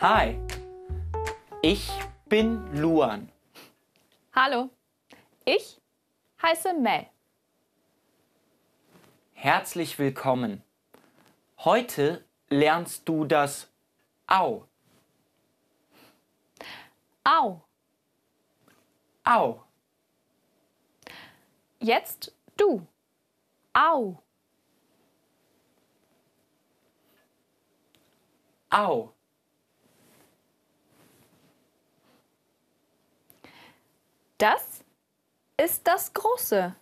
Hi, ich bin Luan. Hallo, ich heiße Mel. Herzlich willkommen. Heute lernst du das Au. Au. Au. Jetzt du. Au. Au. Das ist das große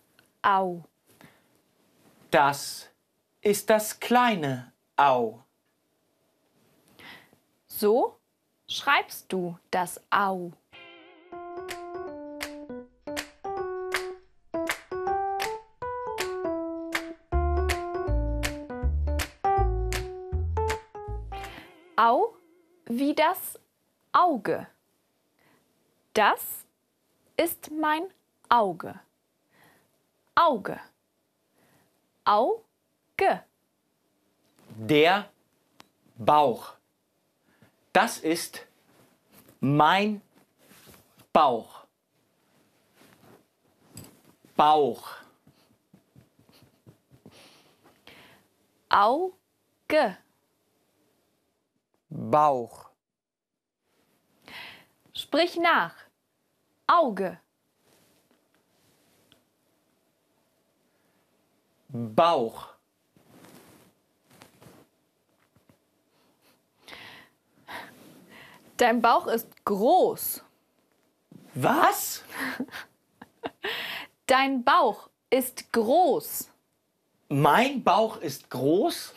Au. Das ist das kleine Au. So schreibst du das Au. Au wie das Auge. Das ist mein Auge. Auge. Auge. Der Bauch. Das ist mein Bauch. Bauch. Auge. Bauch. Sprich nach. Auge. Bauch. Dein Bauch ist groß. Was? Dein Bauch ist groß. Mein Bauch ist groß?